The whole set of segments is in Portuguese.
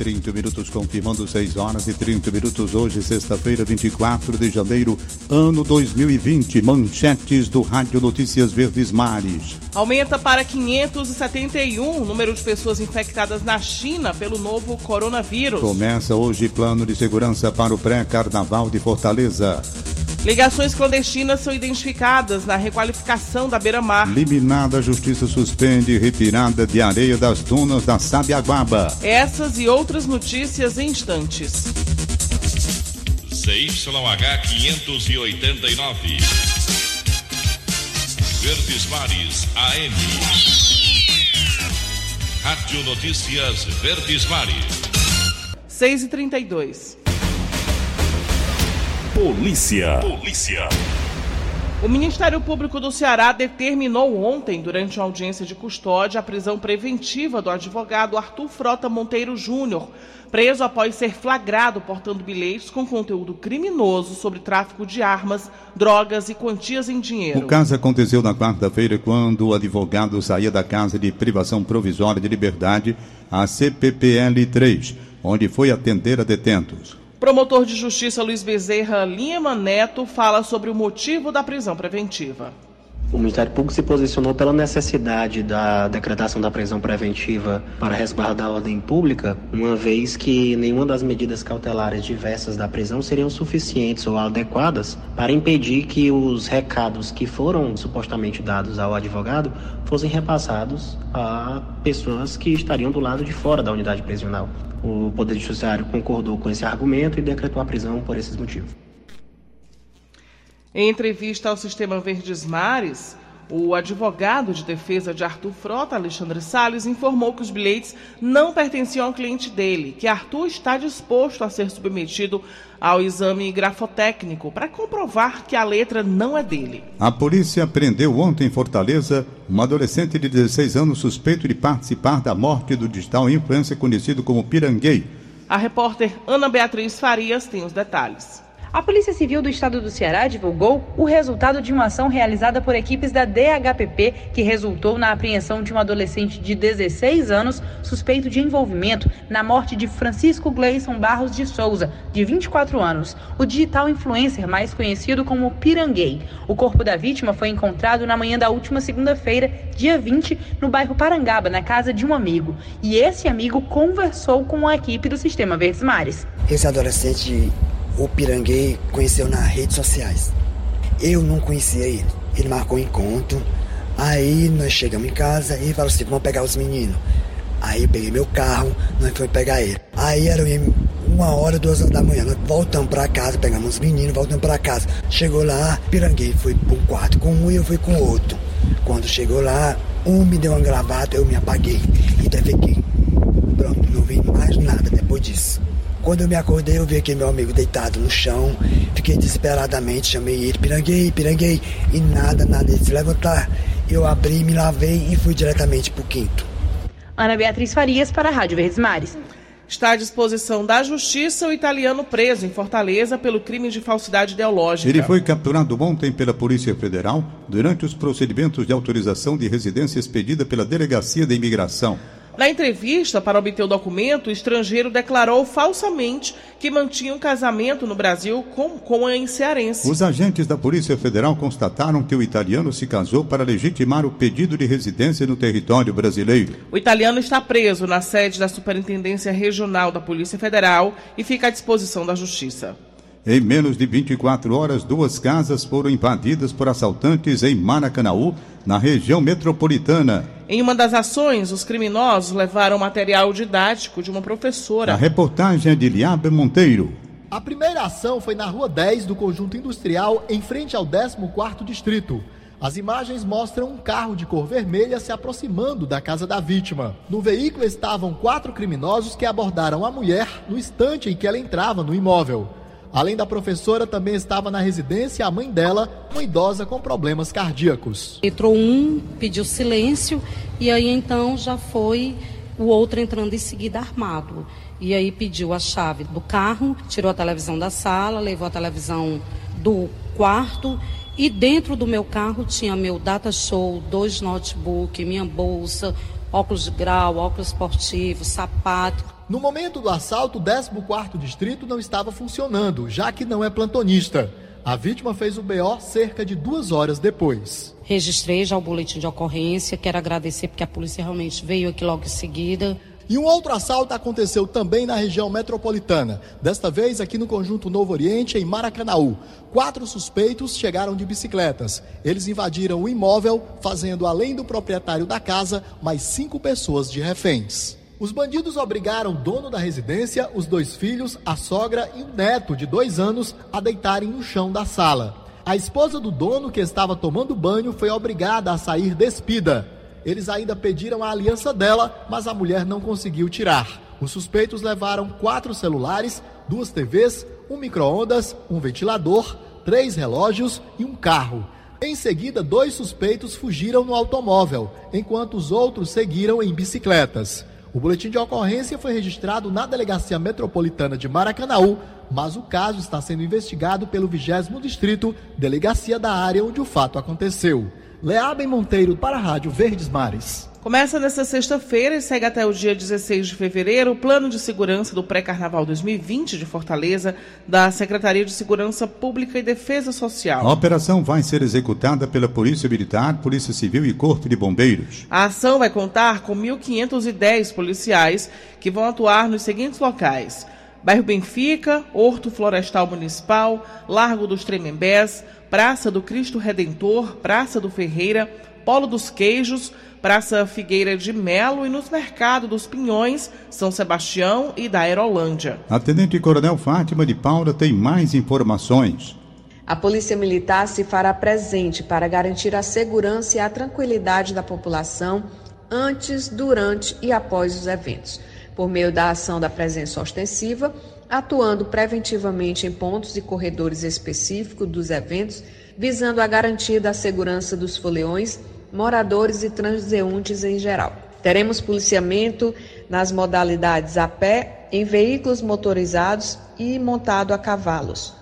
30 minutos, confirmando 6 horas e 30 minutos. Hoje, sexta-feira, 24 de janeiro, ano 2020. Manchetes do Rádio Notícias Verdes Mares. Aumenta para 571 o número de pessoas infectadas na China pelo novo coronavírus. Começa hoje plano de segurança para o pré-carnaval de Fortaleza. Ligações clandestinas são identificadas na requalificação da beira-mar. Liminada a Justiça suspende retirada de areia das dunas da Sabiaguaba. Essas e outras notícias em instantes. CYH 589. Verdes Mares AM. Rádio Notícias Verdes Mares. 6 e 32 Polícia. Polícia. O Ministério Público do Ceará determinou ontem, durante uma audiência de custódia, a prisão preventiva do advogado Arthur Frota Monteiro Júnior, preso após ser flagrado portando bilhetes com conteúdo criminoso sobre tráfico de armas, drogas e quantias em dinheiro. O caso aconteceu na quarta-feira, quando o advogado saía da casa de privação provisória de liberdade, a CPPL 3, onde foi atender a detentos. Promotor de Justiça Luiz Bezerra Lima Neto fala sobre o motivo da prisão preventiva. O Ministério Público se posicionou pela necessidade da decretação da prisão preventiva para resguardar a ordem pública, uma vez que nenhuma das medidas cautelares diversas da prisão seriam suficientes ou adequadas para impedir que os recados que foram supostamente dados ao advogado fossem repassados a pessoas que estariam do lado de fora da unidade prisional. O Poder Judiciário concordou com esse argumento e decretou a prisão por esses motivos. Em entrevista ao Sistema Verdes Mares, o advogado de defesa de Arthur Frota, Alexandre Salles, informou que os bilhetes não pertenciam ao cliente dele, que Arthur está disposto a ser submetido ao exame grafotécnico para comprovar que a letra não é dele. A polícia prendeu ontem em Fortaleza uma adolescente de 16 anos suspeito de participar da morte do digital influencer conhecido como Piranguei. A repórter Ana Beatriz Farias tem os detalhes. A Polícia Civil do Estado do Ceará divulgou o resultado de uma ação realizada por equipes da DHPP que resultou na apreensão de um adolescente de 16 anos suspeito de envolvimento na morte de Francisco Gleison Barros de Souza, de 24 anos, o digital influencer mais conhecido como Piranguei. O corpo da vítima foi encontrado na manhã da última segunda-feira, dia 20, no bairro Parangaba, na casa de um amigo. E esse amigo conversou com a equipe do Sistema Verdes Mares. Esse adolescente o Piranguei conheceu nas redes sociais. Eu não conhecia ele. Ele marcou um encontro. Aí nós chegamos em casa e falou assim: vamos pegar os meninos. Aí eu peguei meu carro, nós fomos pegar ele. Aí era uma hora, duas horas da manhã. Nós voltamos pra casa, pegamos os meninos, voltamos pra casa. Chegou lá, Piranguei foi pra um quarto com um e eu fui com outro. Quando chegou lá, um me deu uma gravata, eu me apaguei e defequei. Pronto, não vi mais nada depois disso. Quando eu me acordei, eu vi aquele meu amigo deitado no chão. Fiquei desesperadamente, chamei ele, piranguei, piranguei, e nada, nada de se levantar. Eu abri, me lavei e fui diretamente pro quinto. Ana Beatriz Farias para a Rádio Verdes Mares. Está à disposição da Justiça o italiano preso em Fortaleza pelo crime de falsidade ideológica. Ele foi capturado ontem pela Polícia Federal durante os procedimentos de autorização de residência expedida pela Delegacia da Imigração. Na entrevista para obter o documento, o estrangeiro declarou falsamente que mantinha um casamento no Brasil com, com a cearense. Os agentes da Polícia Federal constataram que o italiano se casou para legitimar o pedido de residência no território brasileiro. O italiano está preso na sede da Superintendência Regional da Polícia Federal e fica à disposição da Justiça. Em menos de 24 horas, duas casas foram invadidas por assaltantes em Maracanaú, na região metropolitana. Em uma das ações, os criminosos levaram material didático de uma professora. A reportagem é de Liabe Monteiro. A primeira ação foi na Rua 10 do Conjunto Industrial, em frente ao 14º Distrito. As imagens mostram um carro de cor vermelha se aproximando da casa da vítima. No veículo estavam quatro criminosos que abordaram a mulher no instante em que ela entrava no imóvel. Além da professora, também estava na residência a mãe dela, uma idosa com problemas cardíacos. Entrou um, pediu silêncio, e aí então já foi o outro entrando em seguida armado. E aí pediu a chave do carro, tirou a televisão da sala, levou a televisão do quarto e dentro do meu carro tinha meu data show, dois notebook, minha bolsa, óculos de grau, óculos esportivos, sapato. No momento do assalto, o 14º distrito não estava funcionando, já que não é plantonista. A vítima fez o BO cerca de duas horas depois. Registrei já o boletim de ocorrência, quero agradecer porque a polícia realmente veio aqui logo em seguida. E um outro assalto aconteceu também na região metropolitana, desta vez aqui no Conjunto Novo Oriente, em Maracanaú. Quatro suspeitos chegaram de bicicletas. Eles invadiram o imóvel, fazendo, além do proprietário da casa, mais cinco pessoas de reféns. Os bandidos obrigaram o dono da residência, os dois filhos, a sogra e o neto de dois anos a deitarem no chão da sala. A esposa do dono, que estava tomando banho, foi obrigada a sair despida. Eles ainda pediram a aliança dela, mas a mulher não conseguiu tirar. Os suspeitos levaram quatro celulares, duas TVs, um micro-ondas, um ventilador, três relógios e um carro. Em seguida, dois suspeitos fugiram no automóvel, enquanto os outros seguiram em bicicletas. O boletim de ocorrência foi registrado na Delegacia Metropolitana de Maracanaú, mas o caso está sendo investigado pelo 20 Distrito, delegacia da área onde o fato aconteceu. Leabem Monteiro para a Rádio Verdes Mares. Começa nesta sexta-feira e segue até o dia 16 de fevereiro o Plano de Segurança do Pré-Carnaval 2020 de Fortaleza, da Secretaria de Segurança Pública e Defesa Social. A operação vai ser executada pela Polícia Militar, Polícia Civil e Corpo de Bombeiros. A ação vai contar com 1.510 policiais que vão atuar nos seguintes locais: Bairro Benfica, Horto Florestal Municipal, Largo dos Tremembés, Praça do Cristo Redentor, Praça do Ferreira, Polo dos Queijos, Praça Figueira de Melo e nos Mercados dos Pinhões, São Sebastião e da Aerolândia. A Tenente Coronel Fátima de Paula tem mais informações. A Polícia Militar se fará presente para garantir a segurança e a tranquilidade da população antes, durante e após os eventos, por meio da ação da presença ostensiva atuando preventivamente em pontos e corredores específicos dos eventos, visando a garantia da segurança dos foliões, moradores e transeuntes em geral. Teremos policiamento nas modalidades a pé, em veículos motorizados e montado a cavalos.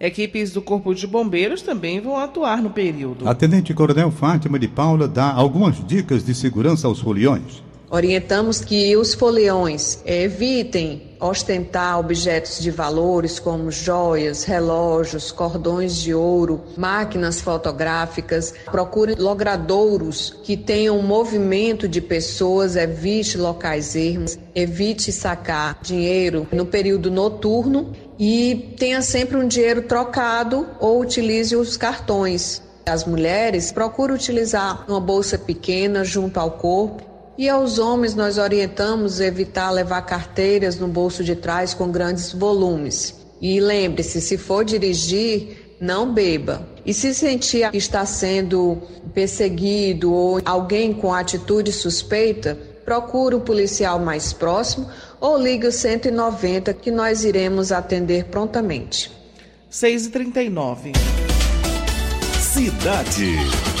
Equipes do Corpo de Bombeiros também vão atuar no período. A Tenente Coronel Fátima de Paula dá algumas dicas de segurança aos foliões. Orientamos que os foliões evitem ostentar objetos de valores como joias, relógios, cordões de ouro, máquinas fotográficas. Procure logradouros que tenham movimento de pessoas, evite locais ermos, evite sacar dinheiro no período noturno e tenha sempre um dinheiro trocado ou utilize os cartões. As mulheres procuram utilizar uma bolsa pequena junto ao corpo e aos homens nós orientamos evitar levar carteiras no bolso de trás com grandes volumes. E lembre-se, se for dirigir, não beba. E se sentir que está sendo perseguido ou alguém com atitude suspeita, procure o policial mais próximo ou ligue o 190 que nós iremos atender prontamente. 6h39. Cidade.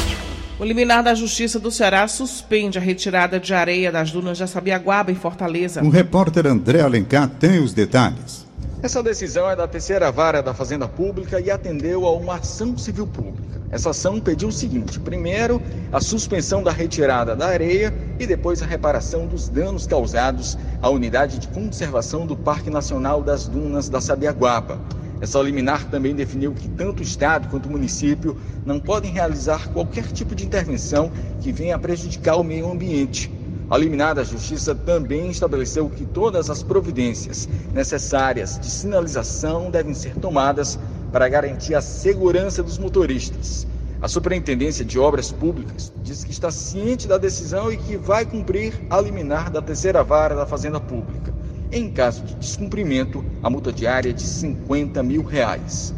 O liminar da Justiça do Ceará suspende a retirada de areia das dunas de Sabiaguaba, em Fortaleza. O repórter André Alencar tem os detalhes. Essa decisão é da terceira vara da Fazenda Pública e atendeu a uma ação civil pública. Essa ação pediu o seguinte: primeiro, a suspensão da retirada da areia e depois a reparação dos danos causados à unidade de conservação do Parque Nacional das Dunas da Sabiaguaba. Essa liminar também definiu que tanto o Estado quanto o município não podem realizar qualquer tipo de intervenção que venha a prejudicar o meio ambiente. A liminar da Justiça também estabeleceu que todas as providências necessárias de sinalização devem ser tomadas para garantir a segurança dos motoristas. A Superintendência de Obras Públicas diz que está ciente da decisão e que vai cumprir a liminar da terceira vara da Fazenda Pública. Em caso de descumprimento, a multa diária é de 50 mil reais.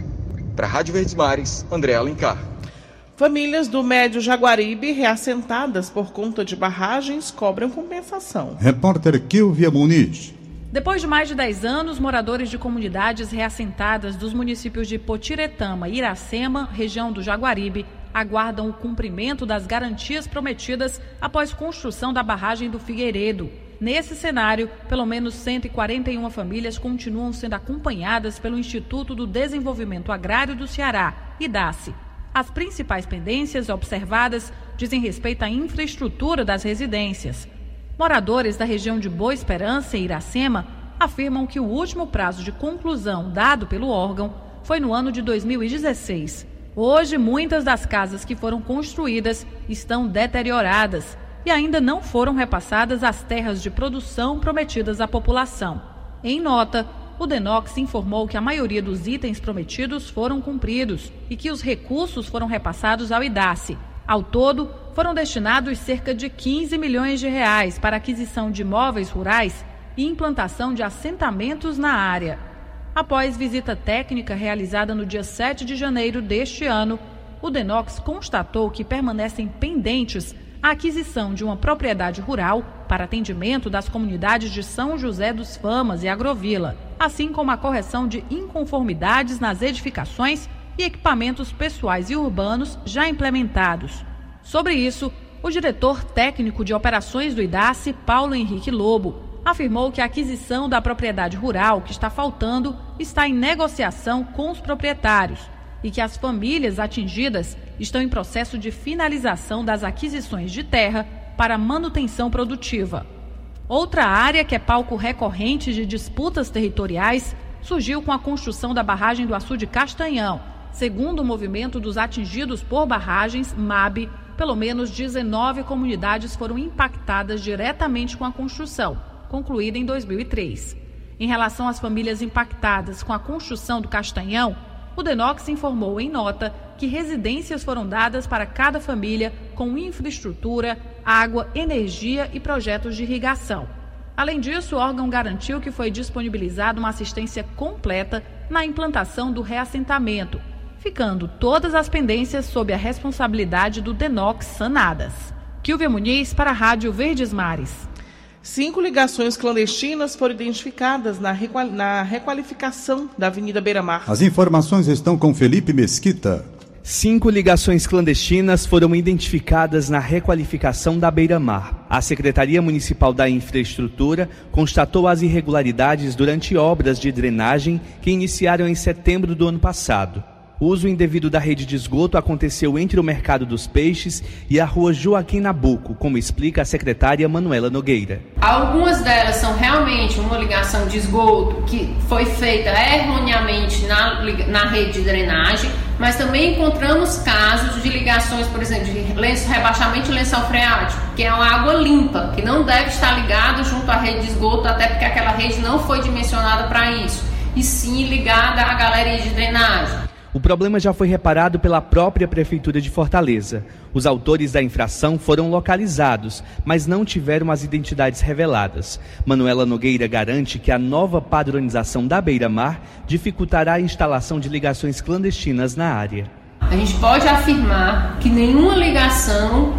Para a Rádio Verdes Mares, André Alencar. Famílias do Médio Jaguaribe, reassentadas por conta de barragens, cobram compensação. Repórter Kilvia Muniz. Depois de mais de 10 anos, moradores de comunidades reassentadas dos municípios de Potiretama e Iracema, região do Jaguaribe, aguardam o cumprimento das garantias prometidas após construção da barragem do Figueiredo. Nesse cenário, pelo menos 141 famílias continuam sendo acompanhadas pelo Instituto do Desenvolvimento Agrário do Ceará, IDACE. As principais pendências observadas dizem respeito à infraestrutura das residências. Moradores da região de Boa Esperança e Iracema afirmam que o último prazo de conclusão dado pelo órgão foi no ano de 2016. Hoje, muitas das casas que foram construídas estão deterioradas e ainda não foram repassadas as terras de produção prometidas à população. Em nota, o Denox informou que a maioria dos itens prometidos foram cumpridos e que os recursos foram repassados ao IDACE. Ao todo, foram destinados cerca de 15 milhões de reais para aquisição de imóveis rurais e implantação de assentamentos na área. Após visita técnica realizada no dia 7 de janeiro deste ano, o Denox constatou que permanecem pendentes a aquisição de uma propriedade rural para atendimento das comunidades de São José dos Famas e Agrovila, assim como a correção de inconformidades nas edificações e equipamentos pessoais e urbanos já implementados. Sobre isso, o diretor técnico de operações do IDACE, Paulo Henrique Lobo, afirmou que a aquisição da propriedade rural que está faltando está em negociação com os proprietários e que as famílias atingidas estão em processo de finalização das aquisições de terra para manutenção produtiva. Outra área que é palco recorrente de disputas territoriais surgiu com a construção da barragem do Açude Castanhão. Segundo o movimento dos atingidos por barragens, MAB, pelo menos 19 comunidades foram impactadas diretamente com a construção, concluída em 2003. Em relação às famílias impactadas com a construção do Castanhão, o Denox informou em nota que residências foram dadas para cada família com infraestrutura, água, energia e projetos de irrigação. Além disso, o órgão garantiu que foi disponibilizada uma assistência completa na implantação do reassentamento, ficando todas as pendências sob a responsabilidade do Denox sanadas. Kilvia Muniz para a Rádio Verdes Mares. Cinco ligações clandestinas foram identificadas na, requal... na requalificação da Avenida Beira Mar. As informações estão com Felipe Mesquita. Cinco ligações clandestinas foram identificadas na requalificação da Beira-Mar. A Secretaria Municipal da Infraestrutura constatou as irregularidades durante obras de drenagem que iniciaram em setembro do ano passado. O uso indevido da rede de esgoto aconteceu entre o Mercado dos Peixes e a rua Joaquim Nabuco, como explica a secretária Manuela Nogueira. Algumas delas são realmente uma ligação de esgoto que foi feita erroneamente na, na rede de drenagem, mas também encontramos casos de ligações, por exemplo, de lenço, rebaixamento de lençol freático, que é uma água limpa, que não deve estar ligado junto à rede de esgoto, até porque aquela rede não foi dimensionada para isso, e sim ligada à galeria de drenagem. O problema já foi reparado pela própria Prefeitura de Fortaleza. Os autores da infração foram localizados, mas não tiveram as identidades reveladas. Manuela Nogueira garante que a nova padronização da beira-mar dificultará a instalação de ligações clandestinas na área. A gente pode afirmar que nenhuma ligação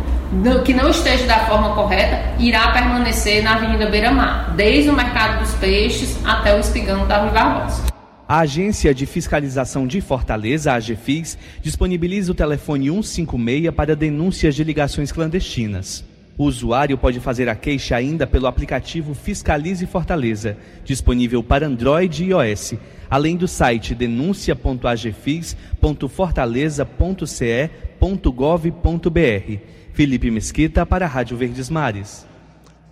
que não esteja da forma correta irá permanecer na Avenida Beira Mar, desde o Mercado dos Peixes até o Espigão da Rui Barbosa. A Agência de Fiscalização de Fortaleza, a AGFIS, disponibiliza o telefone 156 para denúncias de ligações clandestinas. O usuário pode fazer a queixa ainda pelo aplicativo Fiscalize Fortaleza, disponível para Android e iOS, além do site denuncia.agfis.fortaleza.ce.gov.br. Felipe Mesquita para a Rádio Verdes Mares.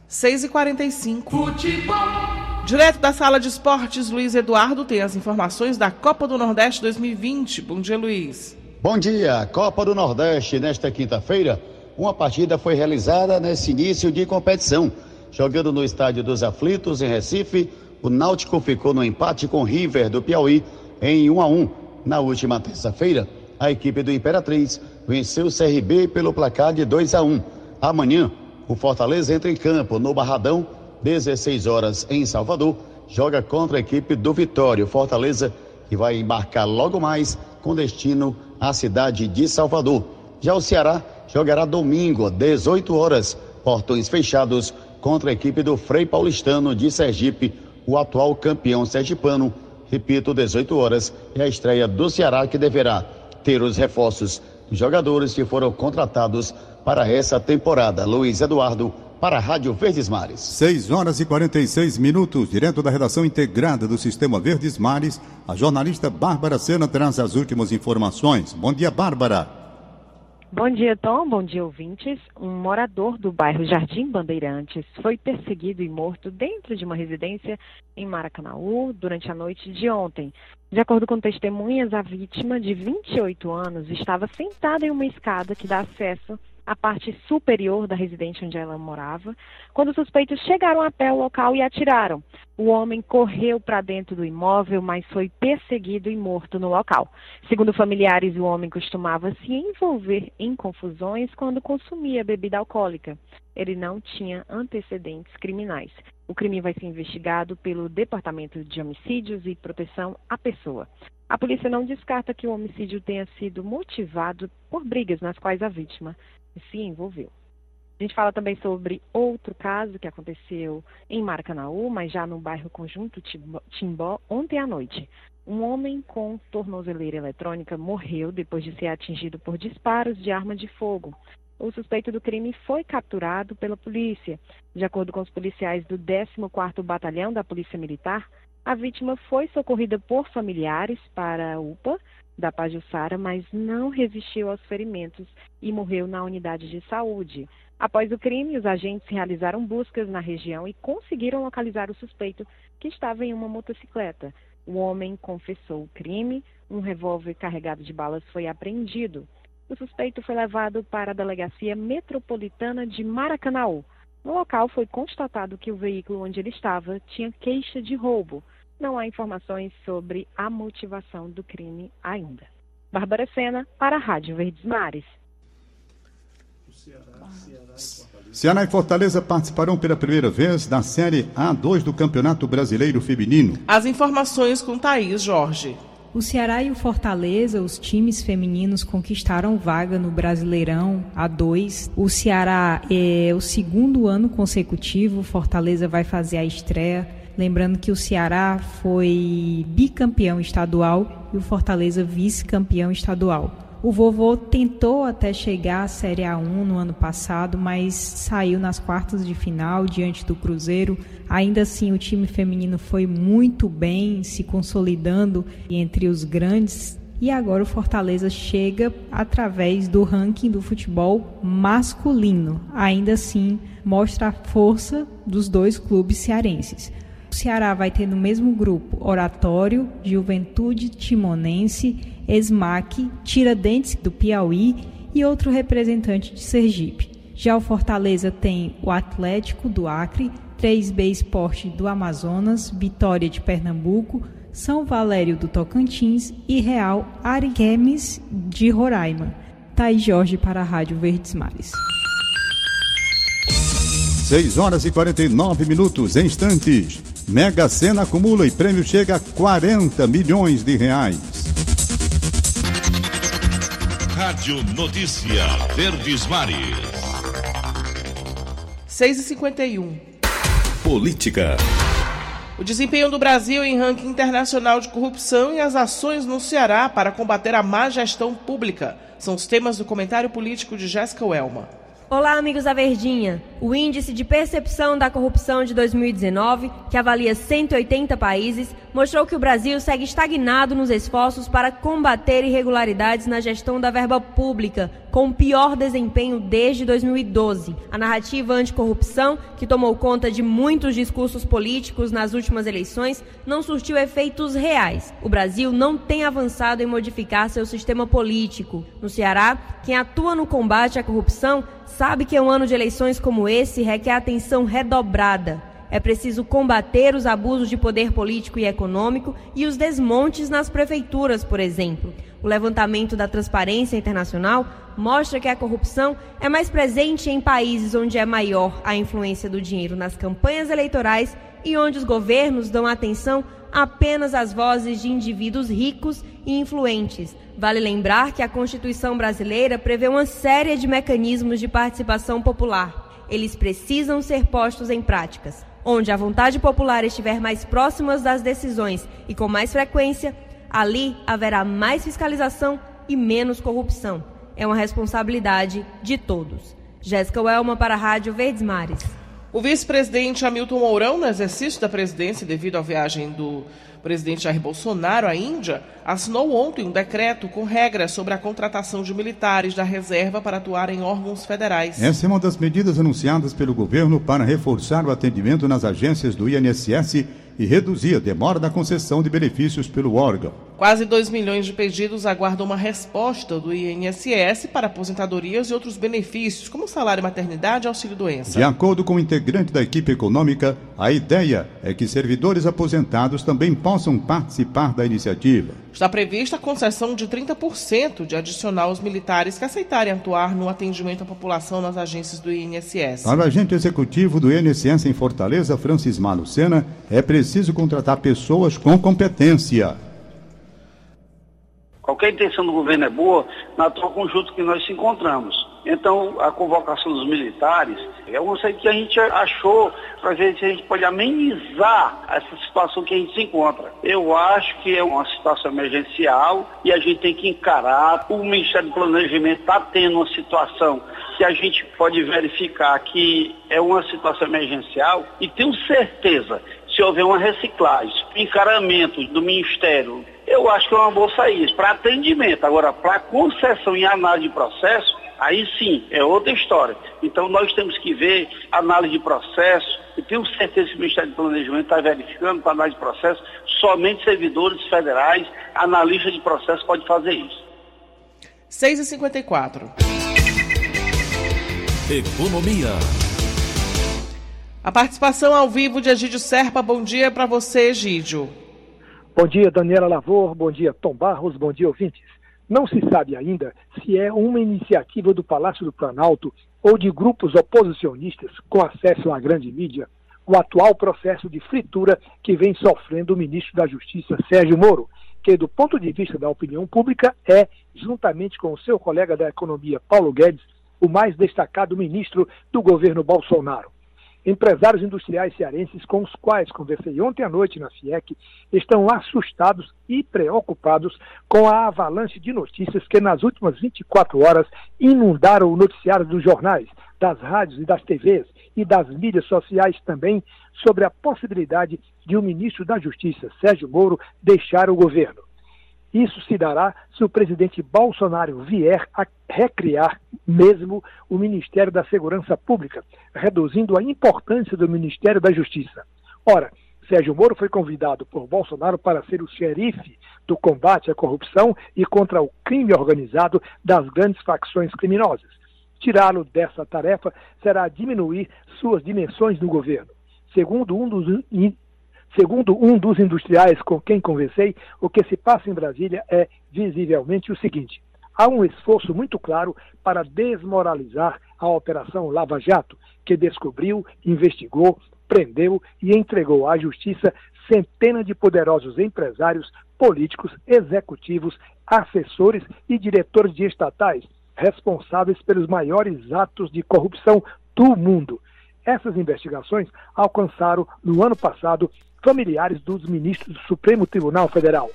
6h45. Futebol. Direto da sala de esportes, Luiz Eduardo tem as informações da Copa do Nordeste 2020. Bom dia, Luiz. Bom dia. Copa do Nordeste, nesta quinta-feira, uma partida foi realizada nesse início de competição. Jogando no Estádio dos Aflitos, em Recife, o Náutico ficou no empate com o River do Piauí em 1 a 1. Na última terça-feira, a equipe do Imperatriz venceu o CRB pelo placar de 2 a 1. Amanhã, o Fortaleza entra em campo no Barradão, 16 horas em Salvador, joga contra a equipe do Vitória. Fortaleza que vai embarcar logo mais com destino à cidade de Salvador. Já o Ceará jogará domingo, 18 horas, portões fechados, contra a equipe do Frei Paulistano de Sergipe, o atual campeão sergipano. Repito, 18 horas é a estreia do Ceará que deverá ter os reforços dos jogadores que foram contratados para essa temporada. Luiz Eduardo, para a Rádio Verdes Mares. 6 horas e 46 minutos, direto da redação integrada do Sistema Verdes Mares, a jornalista Bárbara Sena traz as últimas informações. Bom dia, Bárbara. Bom dia, Tom. Bom dia, ouvintes. Um morador do bairro Jardim Bandeirantes foi perseguido e morto dentro de uma residência em Maracanaú durante a noite de ontem. De acordo com testemunhas, a vítima, de 28 anos, estava sentada em uma escada que dá acesso a parte superior da residência onde ela morava, quando os suspeitos chegaram a pé ao local e atiraram. O homem correu para dentro do imóvel, mas foi perseguido e morto no local. Segundo familiares, o homem costumava se envolver em confusões quando consumia bebida alcoólica. Ele não tinha antecedentes criminais. O crime vai ser investigado pelo Departamento de Homicídios e Proteção à Pessoa. A polícia não descarta que o homicídio tenha sido motivado por brigas nas quais a vítima se envolveu. A gente fala também sobre outro caso que aconteceu em Maracanaú, mas já no bairro Conjunto Timbó, ontem à noite. Um homem com tornozeleira eletrônica morreu depois de ser atingido por disparos de arma de fogo. O suspeito do crime foi capturado pela polícia. De acordo com os policiais do 14º Batalhão da Polícia Militar, a vítima foi socorrida por familiares para a UPA da Pajussara, mas não resistiu aos ferimentos e morreu na unidade de saúde. Após o crime, os agentes realizaram buscas na região e conseguiram localizar o suspeito, que estava em uma motocicleta. O homem confessou o crime, um revólver carregado de balas foi apreendido. O suspeito foi levado para a delegacia metropolitana de Maracanaú. No local foi constatado que o veículo onde ele estava tinha queixa de roubo. Não há informações sobre a motivação do crime ainda. Bárbara Sena, para a Rádio Verdes Mares. Ceará e Fortaleza participarão pela primeira vez da Série A2 do Campeonato Brasileiro Feminino. As informações com Thaís Jorge. O Ceará e o Fortaleza, os times femininos, conquistaram vaga no Brasileirão A2. O Ceará é o segundo ano consecutivo, Fortaleza vai fazer a estreia Lembrando que o Ceará foi bicampeão estadual e o Fortaleza vice-campeão estadual. O vovô tentou até chegar à Série A1 no ano passado, mas saiu nas quartas de final diante do Cruzeiro. Ainda assim, o time feminino foi muito bem, se consolidando entre os grandes. E agora o Fortaleza chega através do ranking do futebol masculino. Ainda assim, mostra a força dos dois clubes cearenses. O Ceará vai ter no mesmo grupo Oratório, Juventude Timonense, Esmaque, Tiradentes do Piauí e outro representante de Sergipe. Já o Fortaleza tem o Atlético do Acre, 3B Esporte do Amazonas, Vitória de Pernambuco, São Valério do Tocantins e Real Ariquemes de Roraima. Thaís Jorge para a Rádio Verdes Mares. 6 horas e 49 minutos, em instantes. Mega Sena acumula e prêmio chega a 40 milhões de reais. Rádio Notícia Verdes Mares. 6 e 51 Política. O desempenho do Brasil em ranking internacional de corrupção e as ações no Ceará para combater a má gestão pública são os temas do comentário político de Jéssica Welma. Olá, amigos da Verdinha. O Índice de Percepção da Corrupção de 2019, que avalia 180 países, mostrou que o Brasil segue estagnado nos esforços para combater irregularidades na gestão da verba pública, com o pior desempenho desde 2012. A narrativa anticorrupção, que tomou conta de muitos discursos políticos nas últimas eleições, não surtiu efeitos reais. O Brasil não tem avançado em modificar seu sistema político. No Ceará, quem atua no combate à corrupção sabe que um ano de eleições como esse requer atenção redobrada. É preciso combater os abusos de poder político e econômico e os desmontes nas prefeituras, por exemplo. O levantamento da Transparência Internacional mostra que a corrupção é mais presente em países onde é maior a influência do dinheiro nas campanhas eleitorais e onde os governos dão atenção apenas às vozes de indivíduos ricos e influentes. Vale lembrar que a Constituição brasileira prevê uma série de mecanismos de participação popular. Eles precisam ser postos em práticas. Onde a vontade popular estiver mais próxima das decisões e com mais frequência, ali haverá mais fiscalização e menos corrupção. É uma responsabilidade de todos. Jéssica Welma para a Rádio Verdes Mares. O vice-presidente Hamilton Mourão, no exercício da presidência devido à viagem do presidente Jair Bolsonaro à Índia, assinou ontem um decreto com regras sobre a contratação de militares da reserva para atuar em órgãos federais. Essa é uma das medidas anunciadas pelo governo para reforçar o atendimento nas agências do INSS e reduzir a demora da concessão de benefícios pelo órgão. Quase 2 milhões de pedidos aguardam uma resposta do INSS para aposentadorias e outros benefícios, como salário maternidade e auxílio-doença. De acordo com o integrante da equipe econômica, a ideia é que servidores aposentados também possam participar da iniciativa. Está prevista a concessão de 30% de adicional aos militares que aceitarem atuar no atendimento à população nas agências do INSS. Para o agente executivo do INSS em Fortaleza, Francis Malucena, é preciso contratar pessoas com competência. Qualquer intenção do governo é boa na atual conjunto que nós se encontramos. Então, a convocação dos militares é uma coisa que a gente achou para ver se a gente pode amenizar essa situação que a gente se encontra. Eu acho que é uma situação emergencial e a gente tem que encarar. O Ministério do Planejamento está tendo uma situação que a gente pode verificar que é uma situação emergencial e tenho certeza, se houver uma reciclagem, encaramento do Ministério eu acho que é uma boa saída para atendimento. Agora, para concessão e análise de processo, aí sim, é outra história. Então, nós temos que ver análise de processo, e tenho certeza que o Ministério do Planejamento está verificando para análise de processo, somente servidores federais, analistas de processo pode fazer isso. 6h54. Economia. A participação ao vivo de Egídio Serpa. Bom dia para você, Egídio. Bom dia, Daniela Lavor. Bom dia, Tom Barros. Bom dia, ouvintes. Não se sabe ainda se é uma iniciativa do Palácio do Planalto ou de grupos oposicionistas com acesso à grande mídia o atual processo de fritura que vem sofrendo o ministro da Justiça, Sérgio Moro, que, do ponto de vista da opinião pública, é, juntamente com o seu colega da Economia, Paulo Guedes, o mais destacado ministro do governo Bolsonaro. Empresários industriais cearenses com os quais conversei ontem à noite na FIEC estão assustados e preocupados com a avalanche de notícias que nas últimas 24 horas inundaram o noticiário dos jornais, das rádios e das TVs e das mídias sociais também sobre a possibilidade de o ministro da Justiça, Sérgio Moro, deixar o governo. Isso se dará se o presidente Bolsonaro vier a recriar mesmo o Ministério da Segurança Pública, reduzindo a importância do Ministério da Justiça. Ora, Sérgio Moro foi convidado por Bolsonaro para ser o xerife do combate à corrupção e contra o crime organizado das grandes facções criminosas. Tirá-lo dessa tarefa será diminuir suas dimensões no governo. Segundo um dos Segundo um dos industriais com quem conversei, o que se passa em Brasília é visivelmente o seguinte: há um esforço muito claro para desmoralizar a Operação Lava Jato, que descobriu, investigou, prendeu e entregou à justiça centenas de poderosos empresários, políticos, executivos, assessores e diretores de estatais responsáveis pelos maiores atos de corrupção do mundo. Essas investigações alcançaram, no ano passado, familiares dos ministros do Supremo Tribunal Federal.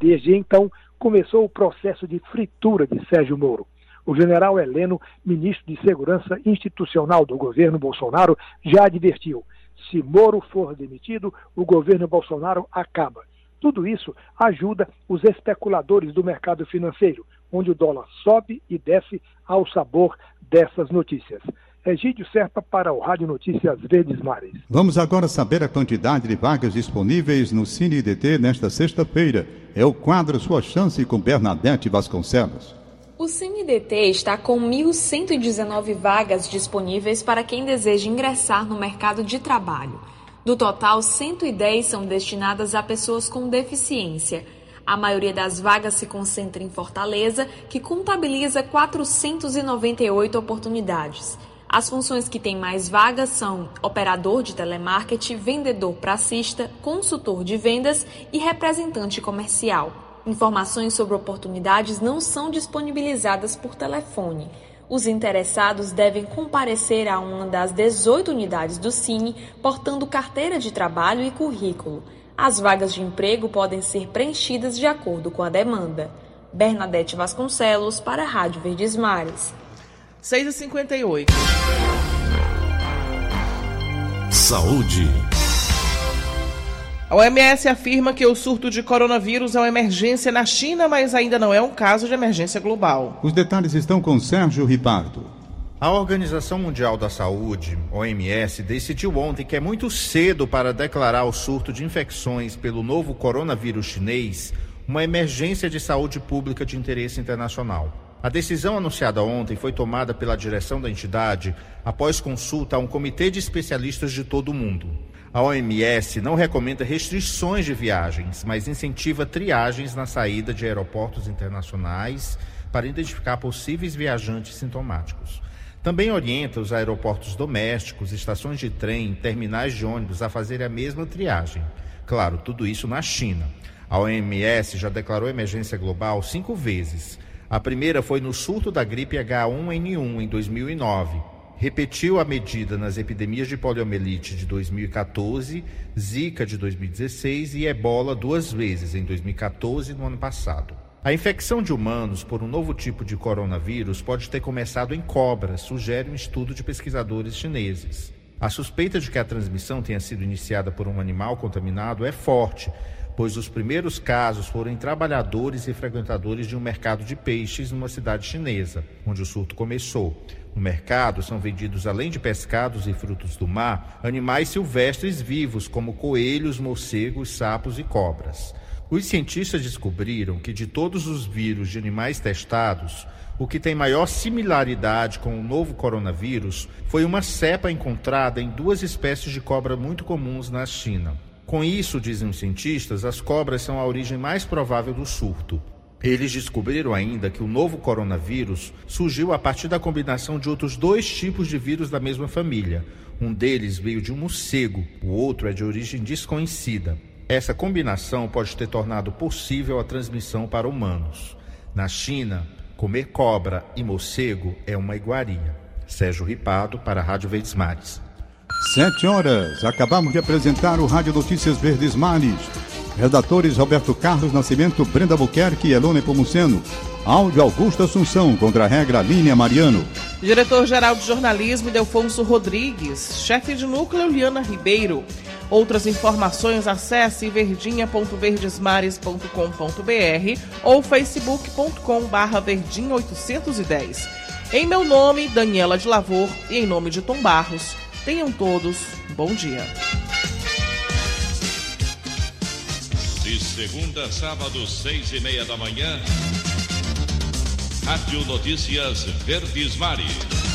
Desde então, começou o processo de fritura de Sérgio Moro. O general Heleno, ministro de Segurança Institucional do governo Bolsonaro, já advertiu: se Moro for demitido, o governo Bolsonaro acaba. Tudo isso ajuda os especuladores do mercado financeiro, onde o dólar sobe e desce ao sabor dessas notícias. Egídio Serpa para o Rádio Notícias Verdes Mares. Vamos agora saber a quantidade de vagas disponíveis no Cine IDT nesta sexta-feira. É o quadro Sua Chance com Bernadette Vasconcelos. O CineDT está com 1.119 vagas disponíveis para quem deseja ingressar no mercado de trabalho. Do total, 110 são destinadas a pessoas com deficiência. A maioria das vagas se concentra em Fortaleza, que contabiliza 498 oportunidades. As funções que têm mais vagas são operador de telemarketing, vendedor pracista, consultor de vendas e representante comercial. Informações sobre oportunidades não são disponibilizadas por telefone. Os interessados devem comparecer a uma das 18 unidades do Cine, portando carteira de trabalho e currículo. As vagas de emprego podem ser preenchidas de acordo com a demanda. Bernadette Vasconcelos, para a Rádio Verdes Mares. 6h58. Saúde. A OMS afirma que o surto de coronavírus é uma emergência na China, mas ainda não é um caso de emergência global. Os detalhes estão com Sérgio Ripardo. A Organização Mundial da Saúde, OMS, decidiu ontem que é muito cedo para declarar o surto de infecções pelo novo coronavírus chinês uma emergência de saúde pública de interesse internacional. A decisão anunciada ontem foi tomada pela direção da entidade após consulta a um comitê de especialistas de todo o mundo. A OMS não recomenda restrições de viagens, mas incentiva triagens na saída de aeroportos internacionais para identificar possíveis viajantes sintomáticos. Também orienta os aeroportos domésticos, estações de trem, terminais de ônibus a fazerem a mesma triagem. Claro, tudo isso na China. A OMS já declarou emergência global cinco vezes. A primeira foi no surto da gripe H1N1 em 2009 repetiu a medida nas epidemias de poliomielite de 2014, Zika de 2016 e Ebola duas vezes, em 2014 e no ano passado. A infecção de humanos por um novo tipo de coronavírus pode ter começado em cobras, sugere um estudo de pesquisadores chineses. A suspeita de que a transmissão tenha sido iniciada por um animal contaminado é forte, pois os primeiros casos foram em trabalhadores e frequentadores de um mercado de peixes numa cidade chinesa, onde o surto começou. No mercado são vendidos, além de pescados e frutos do mar, animais silvestres vivos, como coelhos, morcegos, sapos e cobras. Os cientistas descobriram que de todos os vírus de animais testados, o que tem maior similaridade com o novo coronavírus foi uma cepa encontrada em duas espécies de cobra muito comuns na China. Com isso, dizem os cientistas, as cobras são a origem mais provável do surto. Eles descobriram ainda que o novo coronavírus surgiu a partir da combinação de outros dois tipos de vírus da mesma família. Um deles veio de um morcego, o outro é de origem desconhecida. Essa combinação pode ter tornado possível a transmissão para humanos. Na China, comer cobra e morcego é uma iguaria. Sérgio Ripado, para a Rádio Verdes Mares. Sete horas. Acabamos de apresentar o Rádio Notícias Verdes Mares. Redatores Roberto Carlos Nascimento, Brenda Buquerque e Elone Pomuceno. Áudio Augusto Assunção, contra a regra Línia Mariano. Diretor-geral de jornalismo Delfonso Rodrigues. Chefe de núcleo Liana Ribeiro. Outras informações acesse verdinha.verdesmares.com.br ou facebook.com barra verdinha 810. Em meu nome, Daniela de Lavor, e em nome de Tom Barros, tenham todos bom dia. De segunda a sábado, seis e meia da manhã, Rádio Notícias Verdes Mares.